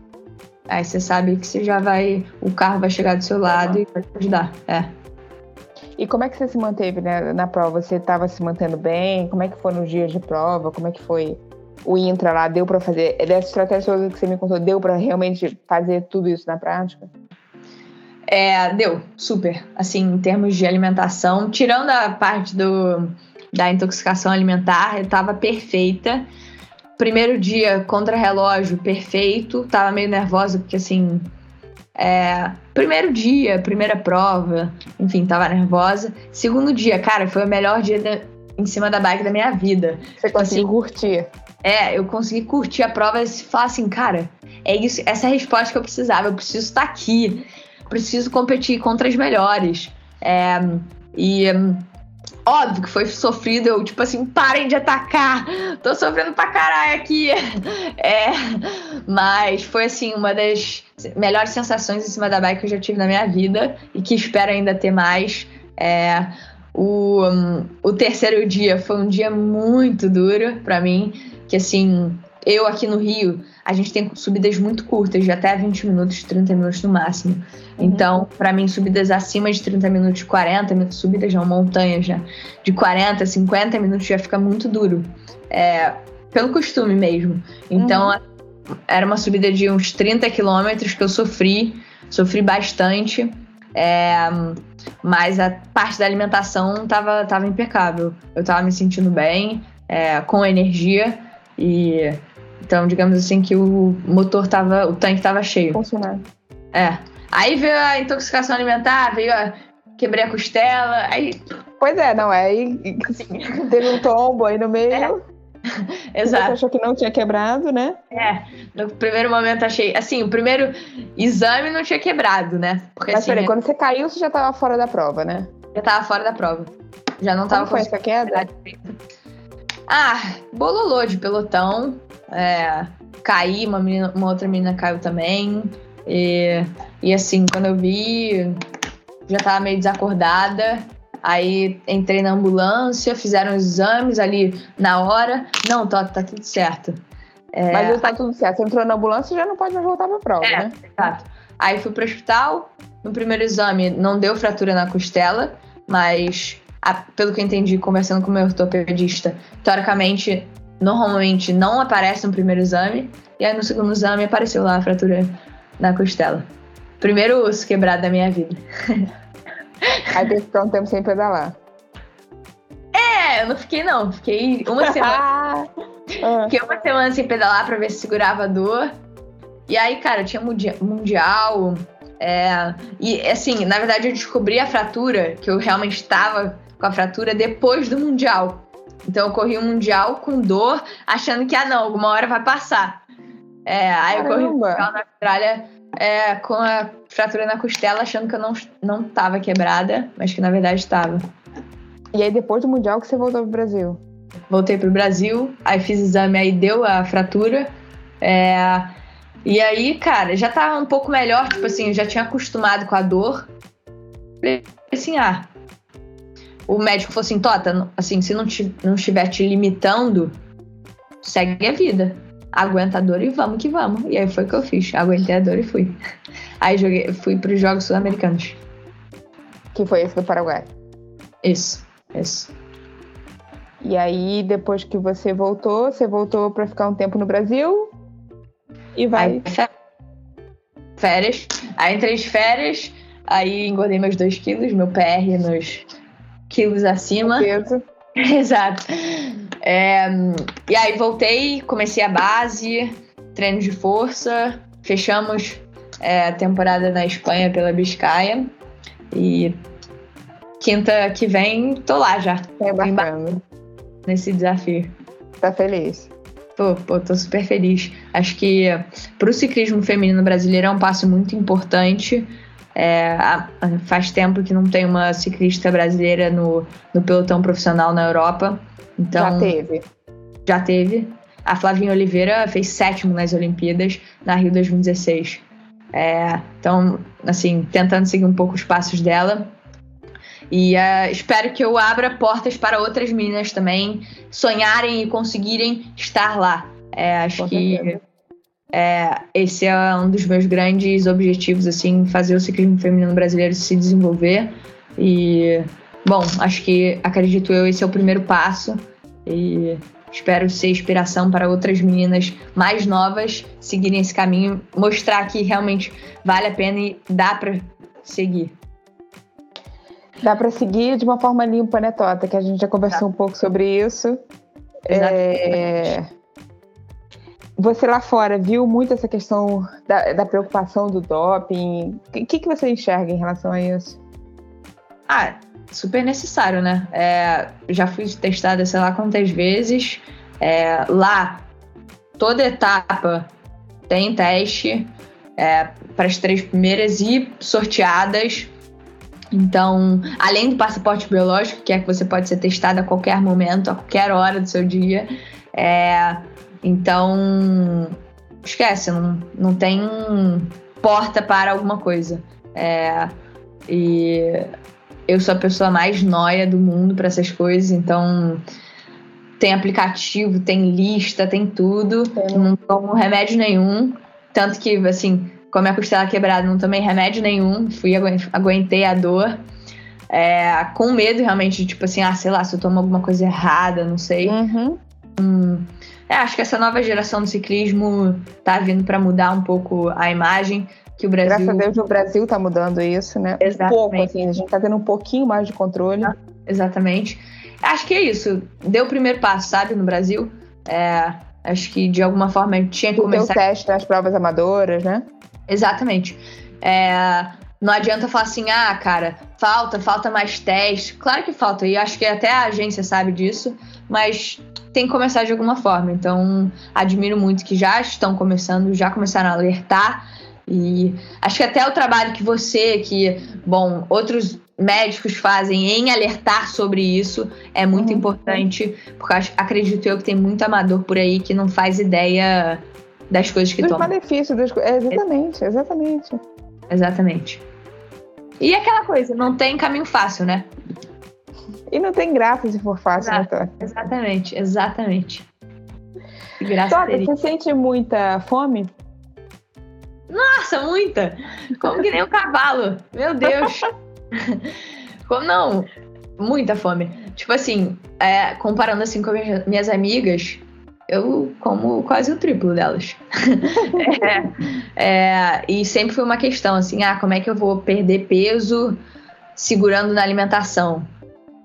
Aí você sabe que você já vai, o carro vai chegar do seu lado e vai te ajudar. É. E como é que você se manteve né, na prova? Você estava se mantendo bem? Como é que foram os dias de prova? Como é que foi o intra lá? Deu para fazer? Dessa estratégia toda que você me contou, deu para realmente fazer tudo isso na prática? É, deu, super. Assim, em termos de alimentação, tirando a parte do, da intoxicação alimentar, eu tava perfeita. Primeiro dia contra relógio, perfeito. Tava meio nervosa, porque assim. É, primeiro dia, primeira prova, enfim, tava nervosa. Segundo dia, cara, foi o melhor dia da- em cima da bike da minha vida. Você conseguiu curtir? É, eu consegui curtir a prova e falar assim, cara, é isso, essa é a resposta que eu precisava. Eu preciso estar aqui, preciso competir contra as melhores. É, e óbvio que foi sofrido, eu, tipo assim, parem de atacar, tô sofrendo pra caralho aqui. É, mas foi assim, uma das melhores sensações em cima da bike que eu já tive na minha vida e que espero ainda ter mais. É, o, hum, o terceiro dia foi um dia muito duro pra mim, que assim, eu aqui no Rio, a gente tem subidas muito curtas, de até 20 minutos, 30 minutos no máximo. Então, pra mim, subidas acima de 30 minutos, 40 minutos, subidas já montanha já, de 40, 50 minutos já fica muito duro. É, pelo costume mesmo. Então, era uma subida de uns 30 quilômetros que eu sofri, sofri bastante. É, mas a parte da alimentação tava, tava impecável. Eu tava me sentindo bem, é, com energia e então, digamos assim, que o motor tava, o tanque tava cheio. Funcionar. É. Aí veio a intoxicação alimentar, veio a quebrei a costela, aí Pois é, não, aí teve um tombo aí no meio. Você exato. achou que não tinha quebrado, né? É, no primeiro momento achei, assim, o primeiro exame não tinha quebrado, né? Porque Mas assim, peraí, quando você caiu, você já estava fora da prova, né? já tava fora da prova. Já não tava Como foi essa queda? Ah, bololô de pelotão. É, caí, uma, menina- uma outra menina caiu também. E, e assim, quando eu vi, já tava meio desacordada. Aí entrei na ambulância, fizeram os exames ali na hora. Não, tá, tá tudo certo. É, Mas tá tudo certo. Você entrou na ambulância e já não pode mais voltar pra prova, É. né? Exato. Aí fui pro hospital. No primeiro exame não deu fratura na costela, mas pelo que eu entendi conversando com o meu ortopedista, teoricamente, normalmente não aparece no primeiro exame. E aí no segundo exame apareceu lá a fratura na costela. Primeiro osso quebrado da minha vida. Aí teve que ficar um tempo sem pedalar. É, eu não fiquei não. Fiquei uma semana. Ah, Fiquei uma semana sem pedalar pra ver se segurava a dor. E aí, cara, tinha mundi- mundial, É, e assim, na verdade eu descobri a fratura, que eu realmente estava com a fratura depois do Mundial. Então eu corri o um Mundial com dor, achando que, ah não, alguma hora vai passar. É, aí eu corri o Mundial na Austrália é, com a fratura na costela, achando que eu não, não tava quebrada, mas que na verdade estava. E aí depois do Mundial que você voltou pro Brasil? Voltei pro Brasil, aí fiz exame, aí deu a fratura. É, e aí, cara, já tava um pouco melhor, tipo assim, já tinha acostumado com a dor. Falei assim, ah. O médico falou assim, Tota, assim, se não, te, não estiver te limitando, segue a vida. Aguenta a dor e vamos que vamos. E aí foi o que eu fiz. Aguentei a dor e fui. Aí joguei, fui para os Jogos Sul-Americanos. Que foi esse do Paraguai? Isso, isso. E aí, depois que você voltou, você voltou para ficar um tempo no Brasil e vai. Aí, férias. Aí entrei de férias, aí engordei meus dois quilos, meu PR nos quilos acima. Peso. Exato. É, e aí voltei, comecei a base, treino de força, fechamos é, a temporada na Espanha pela Biscaia. E quinta que vem tô lá já. É bacana. Nesse desafio. Tá feliz? Tô, pô, tô super feliz. Acho que pro ciclismo feminino brasileiro é um passo muito importante. É, faz tempo que não tem uma ciclista brasileira no, no pelotão profissional na Europa. Então, já teve. Já teve. A Flavinha Oliveira fez sétimo nas Olimpíadas na Rio 2016. É, então, assim, tentando seguir um pouco os passos dela. E uh, espero que eu abra portas para outras meninas também sonharem e conseguirem estar lá. É, acho Com que é, esse é um dos meus grandes objetivos, assim, fazer o ciclismo feminino brasileiro se desenvolver. E, bom, acho que, acredito eu, esse é o primeiro passo. E espero ser inspiração para outras meninas mais novas seguirem esse caminho, mostrar que realmente vale a pena e dá para seguir. Dá para seguir de uma forma limpa, né, Tota? Que a gente já conversou tá. um pouco sobre isso. É... Você lá fora viu muito essa questão da, da preocupação do doping? O que, que você enxerga em relação a isso? Ah, super necessário, né? É, já fui testada sei lá quantas vezes. É, lá, toda etapa tem teste é, para as três primeiras e sorteadas. Então, além do passaporte biológico, que é que você pode ser testado a qualquer momento, a qualquer hora do seu dia, é, então esquece, não, não tem porta para alguma coisa. É, e eu sou a pessoa mais noia do mundo para essas coisas, então tem aplicativo, tem lista, tem tudo, não tomo remédio nenhum, tanto que assim com a minha costela quebrada, não tomei remédio nenhum, fui aguentei a dor. É, com medo realmente, tipo assim, ah, sei lá, se eu tomo alguma coisa errada, não sei. Uhum. Hum, é, acho que essa nova geração do ciclismo tá vindo para mudar um pouco a imagem que o Brasil. Graças a Deus o Brasil tá mudando isso, né? Exatamente. Um pouco, assim, a gente tá tendo um pouquinho mais de controle. Exatamente. Acho que é isso. Deu o primeiro passo, sabe, no Brasil. É, acho que de alguma forma tinha que o começar. O teste nas provas amadoras, né? Exatamente. É, não adianta falar assim, ah, cara, falta, falta mais teste. Claro que falta, e acho que até a agência sabe disso, mas tem que começar de alguma forma. Então, admiro muito que já estão começando, já começaram a alertar. E acho que até o trabalho que você, que, bom, outros médicos fazem em alertar sobre isso é muito uhum. importante, porque acredito eu que tem muito amador por aí que não faz ideia das coisas que Dos tomam. malefícios, dos... É, exatamente, exatamente. Exatamente. E aquela coisa, não tem caminho fácil, né? E não tem graça se for fácil, Exato. né, Exatamente, exatamente. Graça Tota, você sente muita fome? Nossa, muita! Como que nem um cavalo. Meu Deus! Como não? Muita fome. Tipo assim, é, comparando assim com minhas amigas, eu como quase o triplo delas. é, é, e sempre foi uma questão assim, ah, como é que eu vou perder peso segurando na alimentação?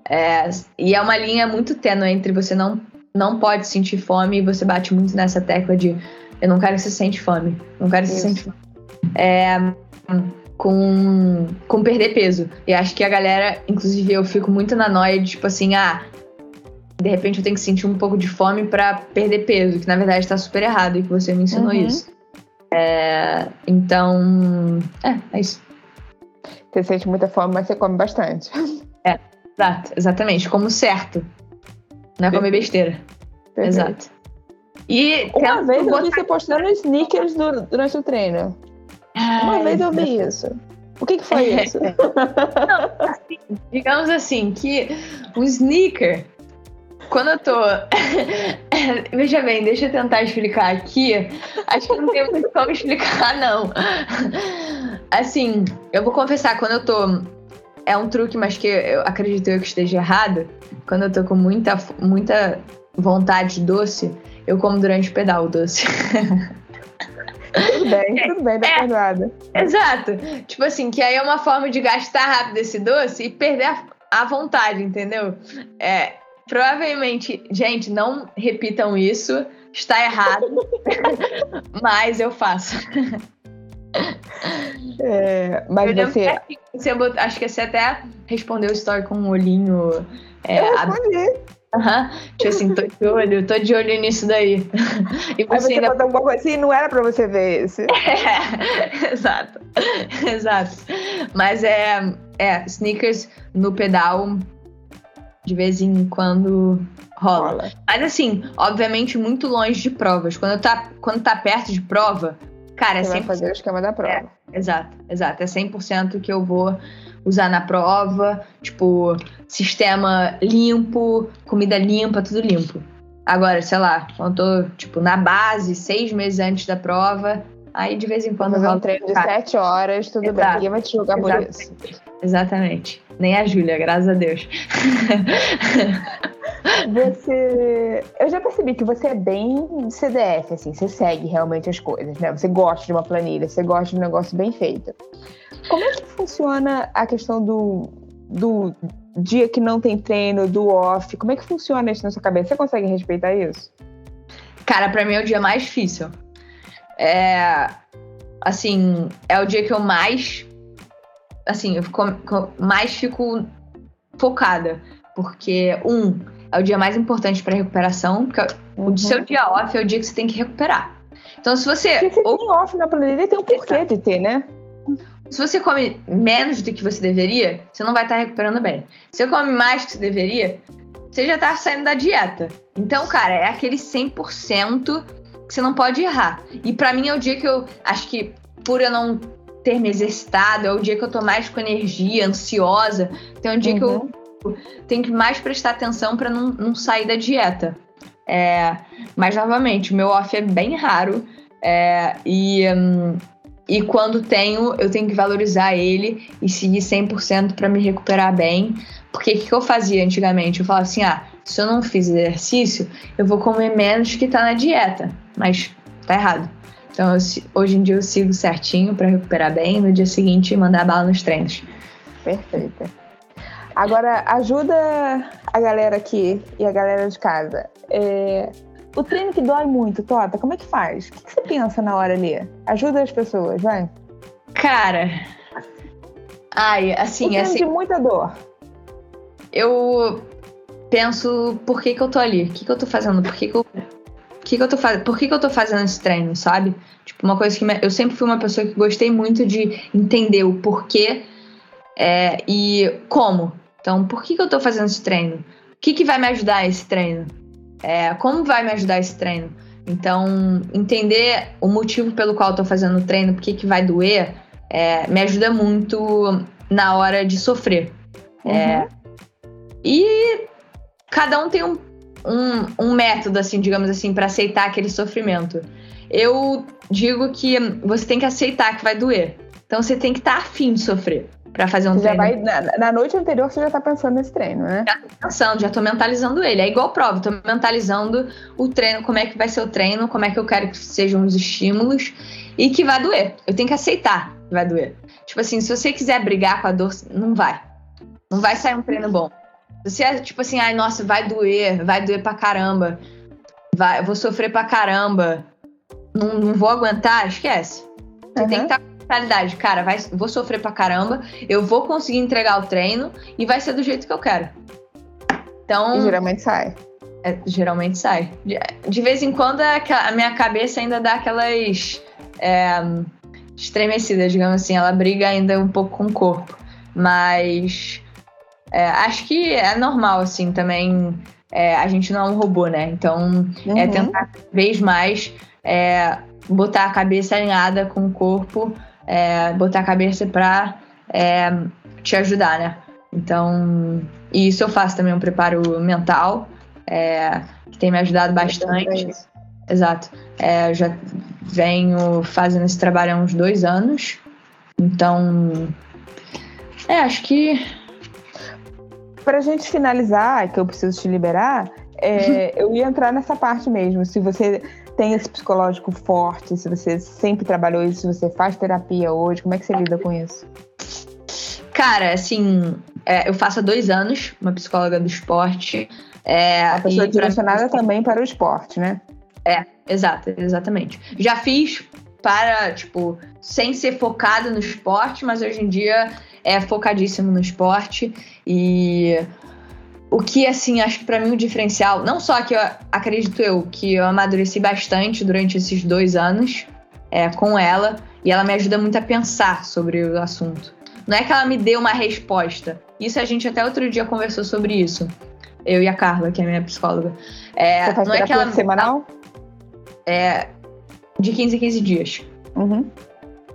É, e é uma linha muito tênue entre você não, não pode sentir fome e você bate muito nessa tecla de eu não quero que você sente fome, não quero que você sente fome. É, com, com perder peso. E acho que a galera, inclusive eu fico muito na noia de tipo assim, ah, de repente eu tenho que sentir um pouco de fome para perder peso, que na verdade tá super errado e que você me ensinou Uhum. isso. É, então, é, é isso. Você sente muita fome, mas você come bastante. Exato, exatamente, como certo. Não é comer besteira. Perfeito. Exato. E Uma tento vez eu vi você postando sneakers du- durante o treino. Uma Ai, vez eu vi isso. O que, que foi isso? assim, digamos assim, que um sneaker, quando eu tô. Veja bem, deixa eu tentar explicar aqui. Acho que não tem muito como explicar, não. Assim, eu vou confessar, quando eu tô. É um truque, mas que eu acredito eu que esteja errado. Quando eu tô com muita, muita vontade de doce, eu como durante o pedal doce. tudo bem, tudo bem, tá É. perdoada. Exato. Tipo assim, que aí é uma forma de gastar rápido esse doce e perder a, a vontade, entendeu? É, provavelmente, gente, não repitam isso. Está errado. mas eu faço. É, mas eu você. que bot- acho que você até respondeu o story com um olhinho. É, Eu respondi. Aham. Tipo assim, tô de olho, tô de olho nisso daí. E Aí você você ainda botou alguma coisa assim, não era pra você ver esse. É, exato. Exato. Mas é, é, sneakers no pedal de vez em quando rola. Rola. Mas assim, obviamente muito longe de provas. Quando tá, quando tá perto de prova, cara, é Você vai 100%. fazer o esquema da prova. Exato, exato. É 100% que eu vou usar na prova. Tipo, sistema limpo, comida limpa, tudo limpo. Agora, sei lá, quando eu tô, tipo, na base, seis meses antes da prova, aí de vez em quando Fazer um treino de sete horas, tudo bem. Exato. Ninguém vai te julgar por isso. Exatamente. Nem a Júlia, graças a Deus. Você. Eu já percebi que você é bem CDF, assim, você segue realmente as coisas, né? Você gosta de uma planilha, você gosta de um negócio bem feito. Como é que funciona a questão do, do dia que não tem treino, do off? Como é que funciona isso na sua cabeça? Você consegue respeitar isso? Cara, pra mim é o dia mais difícil. É. Assim, é o dia que eu mais. Assim, eu fico, co- mais fico focada. Porque, um, é o dia mais importante pra recuperação. Porque o seu dia off é o dia que você tem que recuperar. Então, se você. Porque você ou- tem off na planilha, tem um porquê de ter, né? se você come menos do que você deveria, você não vai estar recuperando bem. Se você come mais do que você deveria, você já tá saindo da dieta. Então, cara, é aquele 100% que você não pode errar. E pra mim é o dia que eu acho que por eu não ter me exercitado, é o dia que eu tô mais com energia, ansiosa. Então é um dia que eu tenho que mais prestar atenção pra não, não sair da dieta. É, mas novamente, o meu off é bem raro. é, e, e quando tenho, eu tenho que valorizar ele e seguir 100% pra me recuperar bem. Porque o que eu fazia antigamente? Eu falava assim: ah, se eu não fiz exercício, eu vou comer menos que tá na dieta. Mas tá errado. Então, eu hoje em dia eu sigo certinho pra recuperar bem. No dia seguinte, mandar bala nos treinos. Perfeita. Agora, ajuda a galera aqui e a galera de casa. É, O treino que dói muito, Tota, como é que faz? O que que você pensa na hora ali? Ajuda as pessoas, vai. Cara. Ai, assim, treino assim, de muita dor. eu penso por que, que eu tô ali, o que, que eu tô fazendo, por que, que eu. Que que eu tô fazendo? Por que, que eu tô fazendo esse treino, sabe? Tipo, uma coisa que me- eu sempre fui uma pessoa que gostei muito de entender o porquê é, e como. Então, por que, que eu tô fazendo esse treino? O que, que vai me ajudar esse treino? É, como vai me ajudar esse treino? Então, entender o motivo pelo qual eu tô fazendo o treino, por que, que vai doer, é, me ajuda muito na hora de sofrer. É, e cada um tem um, um, um método, assim, digamos assim, para aceitar aquele sofrimento. Eu digo que você tem que aceitar que vai doer. Então você tem que estar afim de sofrer para fazer um Você já treino. vai, na, na noite anterior você já tá pensando nesse treino, né? pensando, já tô mentalizando ele. É igual prova, tô mentalizando o treino, como é que vai ser o treino, como é que eu quero que sejam os estímulos e que vai doer. Eu tenho que aceitar que vai doer. Tipo assim, se você quiser brigar com a dor, não vai. Não vai sair um treino bom. Se é tipo assim, ai, nossa, vai doer, vai doer pra caramba. Vai, eu vou sofrer pra caramba. Não, não vou aguentar, esquece. Você Uhum. tem que estar com mentalidade, cara, vai, vou sofrer pra caramba, eu vou conseguir entregar o treino e vai ser do jeito que eu quero. Então. E geralmente sai. É, geralmente sai. De, de, vez em quando a, minha cabeça ainda dá aquelas é, estremecidas, digamos assim. Ela briga ainda um pouco com o corpo. Mas é, acho que é normal, assim, também. É, a gente não é um robô, né? Então é uhum. é tentar cada vez mais é, botar a cabeça alinhada com o corpo, é, botar a cabeça pra te ajudar, né? Então, isso eu faço também um preparo mental é, que tem me ajudado bastante. Exato. É, já venho fazendo esse trabalho há uns dois anos. Então, é, acho que. Para a gente finalizar, que eu preciso te liberar, é, eu ia entrar nessa parte mesmo. Se você tem esse psicológico forte, se você sempre trabalhou isso, se você faz terapia hoje, como é que você lida com isso? Cara, assim, é, eu faço há dois anos, uma psicóloga do esporte. É, a pessoa direcionada pra... também para o esporte, né? É, exato, exatamente. Já fiz para, tipo, sem ser focado no esporte, mas hoje em dia é focadíssimo no esporte. E o que, assim, acho que para mim o diferencial, não só que eu acredito eu, que eu amadureci bastante durante esses dois anos é, com ela, e ela me ajuda muito a pensar sobre o assunto. Não é que ela me dê uma resposta. Isso a gente até outro dia conversou sobre isso. Eu e a Carla, que é minha psicóloga. É, Você faz não é que ela semanal? É, de 15 em 15 dias. Uhum.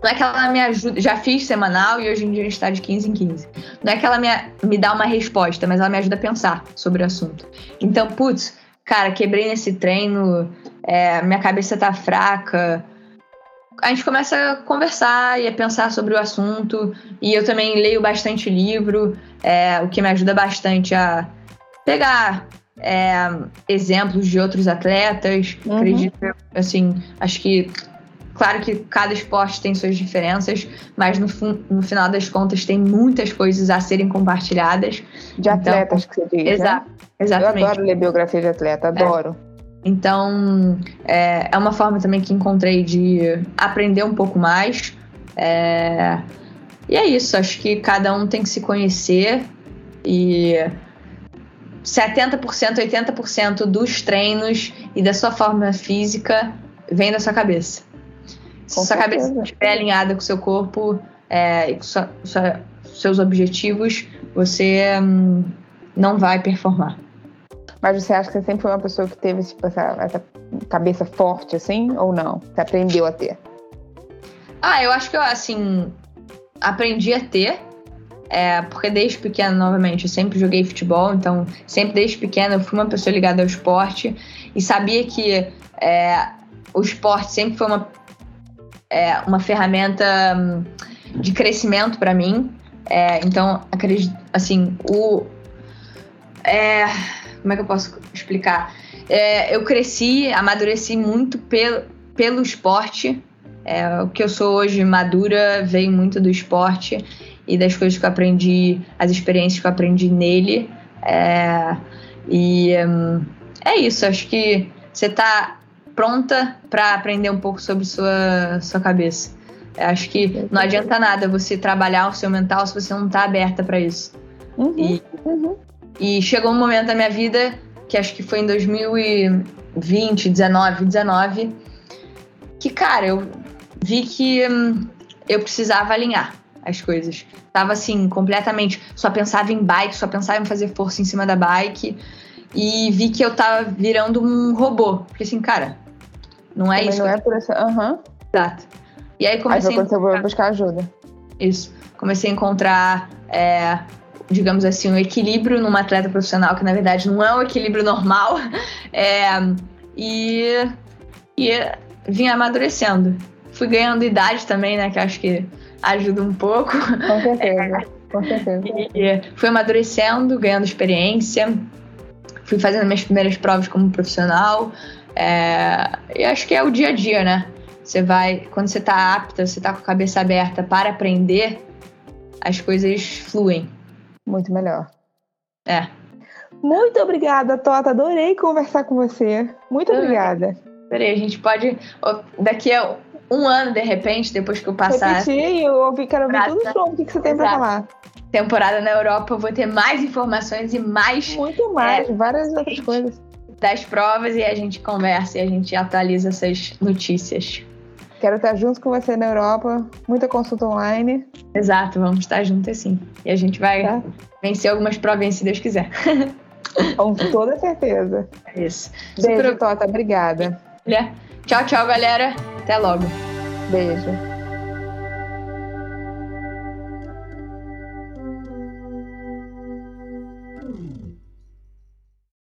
Não é que ela me ajuda. Já fiz semanal e hoje em dia a gente está de 15 em 15. Não é que ela me, me dá uma resposta, mas ela me ajuda a pensar sobre o assunto. Então, putz, cara, quebrei nesse treino, é, minha cabeça tá fraca. A gente começa a conversar e a pensar sobre o assunto. E eu também leio bastante livro, é, o que me ajuda bastante a pegar é, exemplos de outros atletas. Uhum. Acredito, assim, acho que. Claro que cada esporte tem suas diferenças, mas no, no final das contas tem muitas coisas a serem compartilhadas. De então, atletas que você diz. Né? Exa né? Exatamente. Eu adoro ler biografia de atleta, é. adoro. É. Então, é, é uma forma também que encontrei de aprender um pouco mais. É, e é isso, acho que cada um tem que se conhecer e 70%, 80% dos treinos e da sua forma física vem da sua cabeça. Se com sua certeza. cabeça estiver alinhada com o seu corpo é, e com sua, sua, seus objetivos, você hum, não vai performar. Mas você acha que você sempre foi uma pessoa que teve tipo, essa, essa cabeça forte, assim, ou não? Você aprendeu a ter? Ah, eu acho que eu, assim, aprendi a ter, é, porque desde pequena, novamente, eu sempre joguei futebol, então sempre desde pequena eu fui uma pessoa ligada ao esporte e sabia que é, o esporte sempre foi uma, é, uma ferramenta hum, de crescimento para mim. É, então, acredito, assim, o. É, como é que eu posso explicar? É, eu cresci, amadureci muito pelo, pelo esporte. É, o que eu sou hoje madura veio muito do esporte e das coisas que eu aprendi, as experiências que eu aprendi nele. É, e hum, é isso, acho que você está pronta para aprender um pouco sobre sua, sua cabeça. Eu acho que não adianta nada você trabalhar o seu mental se você não está aberta para isso. Uhum, e, uhum. e chegou um momento da minha vida, que acho que foi em 2020, 19, 19, que, cara, eu vi que hum, eu precisava alinhar as coisas. Tava assim, completamente. Só pensava em bike, só pensava em fazer força em cima da bike. E vi que eu tava virando um robô. Porque assim, cara, não é Também isso. Não é por essa. Aham. Exato. E aí comecei. Aí foi quando você buscar ajuda. Isso. Comecei a encontrar. É, digamos assim, um equilíbrio numa atleta profissional, que na verdade não é um equilíbrio normal. É, e, e vim amadurecendo. Fui ganhando idade também, né? Que acho que ajuda um pouco. Com certeza, com certeza. E fui amadurecendo, ganhando experiência, fui fazendo minhas primeiras provas como profissional. É, e acho que é o dia a dia, né? Você vai, quando você tá apta, você tá com a cabeça aberta para aprender, as coisas fluem. Muito melhor. É. Muito obrigada, Tota. Adorei conversar com você. Muito obrigada. Peraí, a gente pode. Daqui a um ano, de repente, depois que eu passar Repetir, eu ouvi, quero ouvir tudo novo. O que, que você tem pra Exato. falar? temporada na Europa, eu vou ter mais informações e mais Muito mais, várias outras coisas. Das provas e a gente conversa e a gente atualiza essas notícias. Quero estar junto com você na Europa. Muita consulta online. Exato, vamos estar juntos assim. E a gente vai Tá. vencer algumas provinhas se Deus quiser. Com toda certeza. É isso. Beijo, Super- Tota. Obrigada. Tchau, tchau, galera. Até logo. Beijo.